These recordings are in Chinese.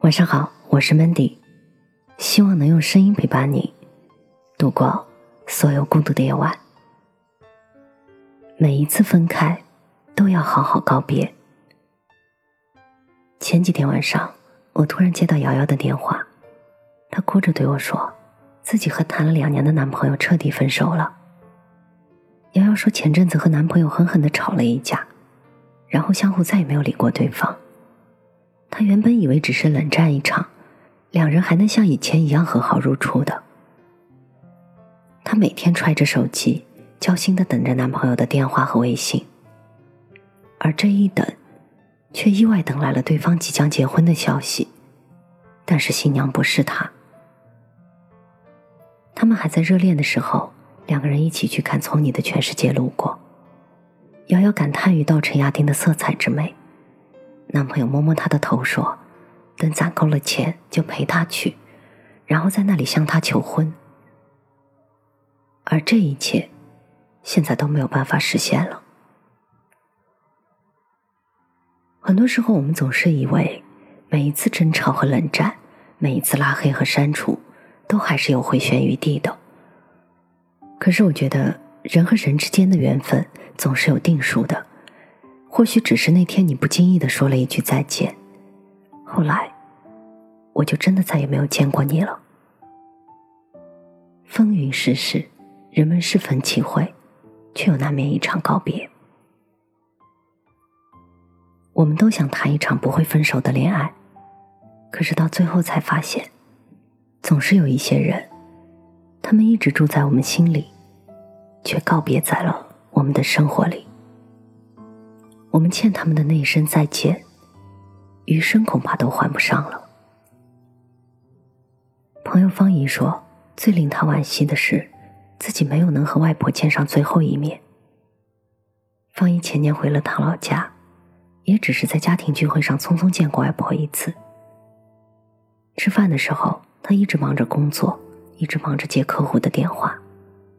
晚上好，我是 Mandy，希望能用声音陪伴你度过所有孤独的夜晚。每一次分开，都要好好告别。前几天晚上，我突然接到瑶瑶的电话，她哭着对我说，自己和谈了两年的男朋友彻底分手了。瑶瑶说，前阵子和男朋友狠狠的吵了一架，然后相互再也没有理过对方。她原本以为只是冷战一场，两人还能像以前一样和好如初的。她每天揣着手机，焦心的等着男朋友的电话和微信，而这一等，却意外等来了对方即将结婚的消息。但是新娘不是他。他们还在热恋的时候，两个人一起去看《从你的全世界路过》，遥遥感叹于稻城亚丁的色彩之美。男朋友摸摸她的头说：“等攒够了钱，就陪她去，然后在那里向她求婚。”而这一切，现在都没有办法实现了。很多时候，我们总是以为，每一次争吵和冷战，每一次拉黑和删除，都还是有回旋余地的。可是，我觉得人和人之间的缘分总是有定数的。或许只是那天你不经意的说了一句再见，后来，我就真的再也没有见过你了。风云世事，人们是分期会，却又难免一场告别。我们都想谈一场不会分手的恋爱，可是到最后才发现，总是有一些人，他们一直住在我们心里，却告别在了我们的生活里。我们欠他们的那一声再见，余生恐怕都还不上了。朋友方怡说，最令他惋惜的是，自己没有能和外婆见上最后一面。方怡前年回了趟老家，也只是在家庭聚会上匆匆见过外婆一次。吃饭的时候，他一直忙着工作，一直忙着接客户的电话，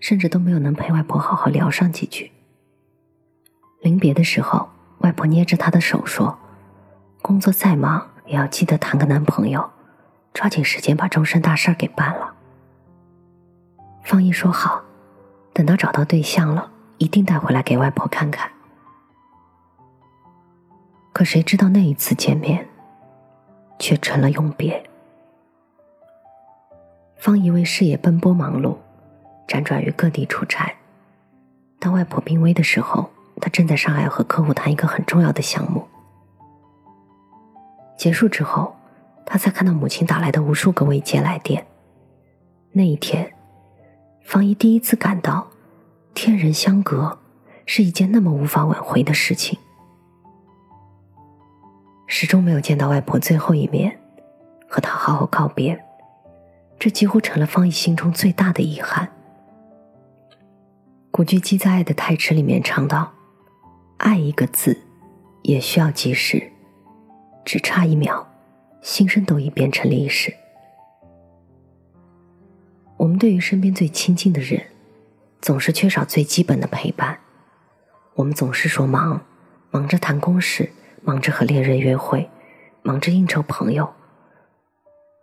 甚至都没有能陪外婆好好聊上几句。临别的时候，外婆捏着她的手说：“工作再忙，也要记得谈个男朋友，抓紧时间把终身大事给办了。”方毅说：“好，等到找到对象了，一定带回来给外婆看看。”可谁知道那一次见面，却成了永别。方怡为事业奔波忙碌，辗转于各地出差，当外婆病危的时候。他正在上海和客户谈一个很重要的项目。结束之后，他才看到母亲打来的无数个未接来电。那一天，方一第一次感到，天人相隔是一件那么无法挽回的事情。始终没有见到外婆最后一面，和她好好告别，这几乎成了方一心中最大的遗憾。古巨基在《爱的太迟》里面唱道。爱一个字，也需要及时，只差一秒，心声都已变成历史。我们对于身边最亲近的人，总是缺少最基本的陪伴。我们总是说忙，忙着谈公事，忙着和恋人约会，忙着应酬朋友。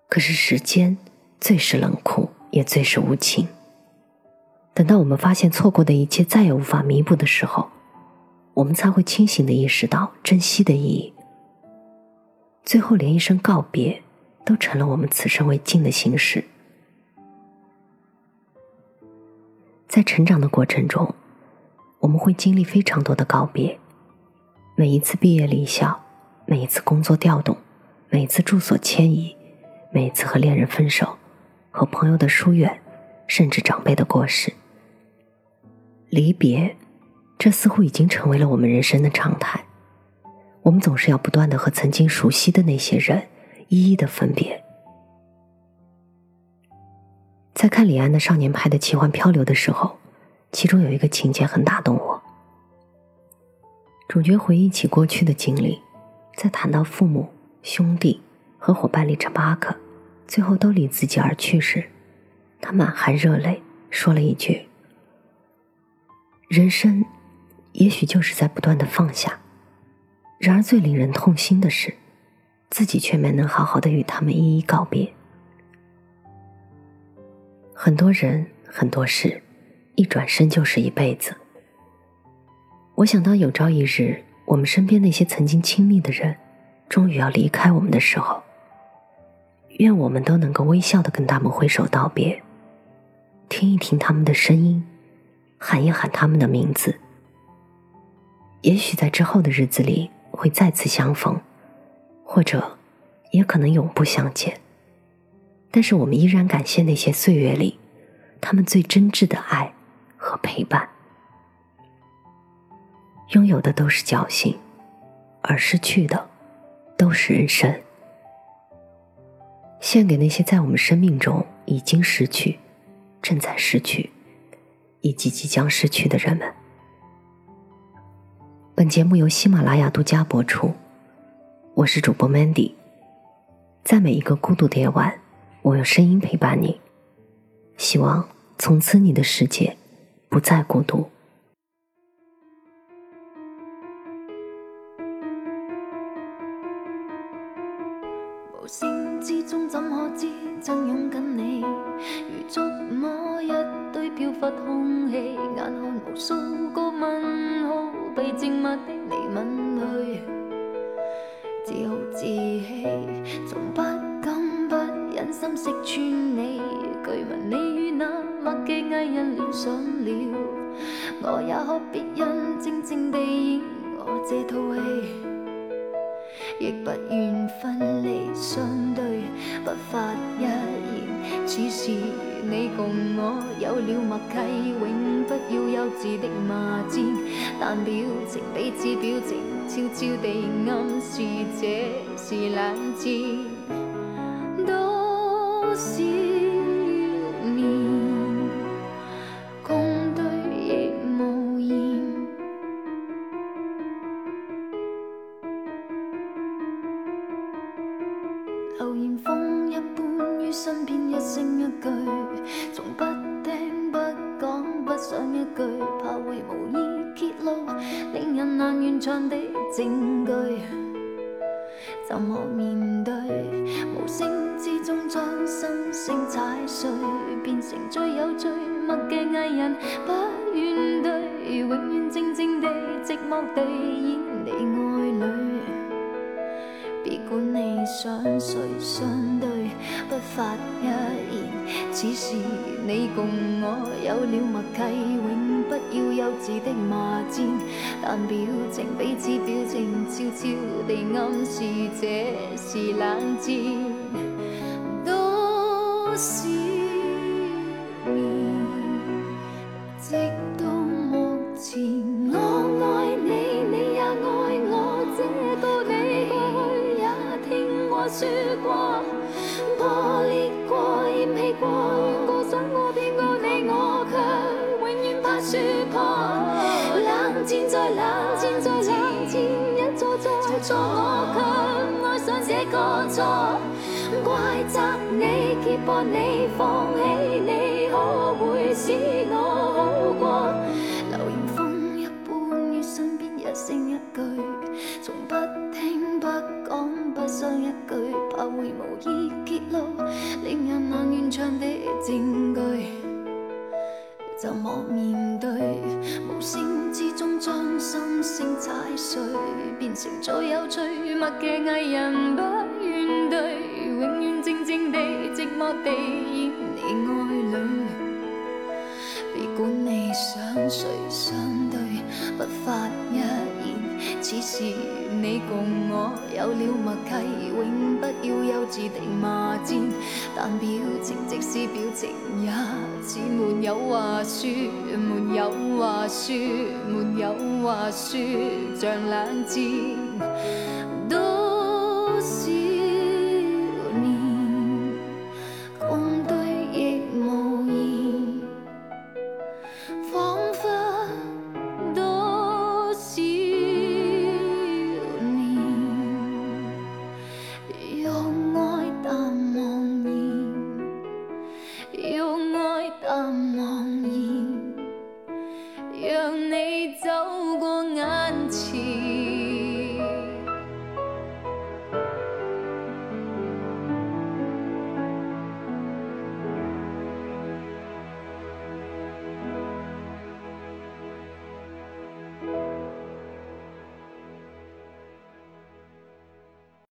可是时间最是冷酷，也最是无情。等到我们发现错过的一切再也无法弥补的时候，我们才会清醒的意识到珍惜的意义。最后，连一声告别都成了我们此生未尽的形式。在成长的过程中，我们会经历非常多的告别。每一次毕业离校，每一次工作调动，每一次住所迁移，每一次和恋人分手，和朋友的疏远，甚至长辈的过世，离别。这似乎已经成为了我们人生的常态。我们总是要不断的和曾经熟悉的那些人一一的分别。在看李安的《少年派的奇幻漂流》的时候，其中有一个情节很打动我。主角回忆起过去的经历，在谈到父母、兄弟和伙伴里这巴克最后都离自己而去时，他满含热泪说了一句：“人生。”也许就是在不断的放下。然而最令人痛心的是，自己却没能好好的与他们一一告别。很多人，很多事，一转身就是一辈子。我想到有朝一日，我们身边那些曾经亲密的人，终于要离开我们的时候，愿我们都能够微笑的跟他们挥手道别，听一听他们的声音，喊一喊他们的名字。也许在之后的日子里会再次相逢，或者也可能永不相见。但是我们依然感谢那些岁月里，他们最真挚的爱和陪伴。拥有的都是侥幸，而失去的都是人生。献给那些在我们生命中已经失去、正在失去以及即将失去的人们。本节目由喜马拉雅独家播出，我是主播 Mandy，在每一个孤独的夜晚。我用声音陪伴你，希望从此你的世界不再孤独。无声之中怎可知真拥紧你？如触摸一堆飘忽空气，眼看无数个问被静默的你吻去，自豪自弃，从不敢不。忍心识穿你，据闻你与那默嘅艺人恋上了，我也可别人静静地演我这套戏，亦不愿分离相对，不发一言。此时你共我有了默契，永不要幼稚的骂战，但表情彼此表情，悄悄地暗示这是冷战。多少讲，不想一句，怕会无意揭露令人难完场的证据，怎么面对无声？之中将心声踩碎，变成最有最默嘅艺人，不怨对，永远静静地、寂寞地演你爱侣。别管你想谁相对，不发一言。此时你共我有了默契，永不要幼稚的骂战，但表情彼此表情，悄悄地暗示这是冷战。冷战再冷战，一错再错，我却爱上这个错。怪责你，揭破你，放弃你，可会使我好过？流言风一般于身边，一声一句，从不听不讲，不想一句，怕会无意揭露令人难完场的证据。怎么面对？心声踩碎，变成最有趣默嘅艺人，不愿对，永远静静地、寂寞地演你爱侣。别管你想谁相对，不发一言。此时你共我有了默契，永不要幼稚的骂战，但表情即使表情也。似没有话说，没有话说，没有话说，像冷战。眼前。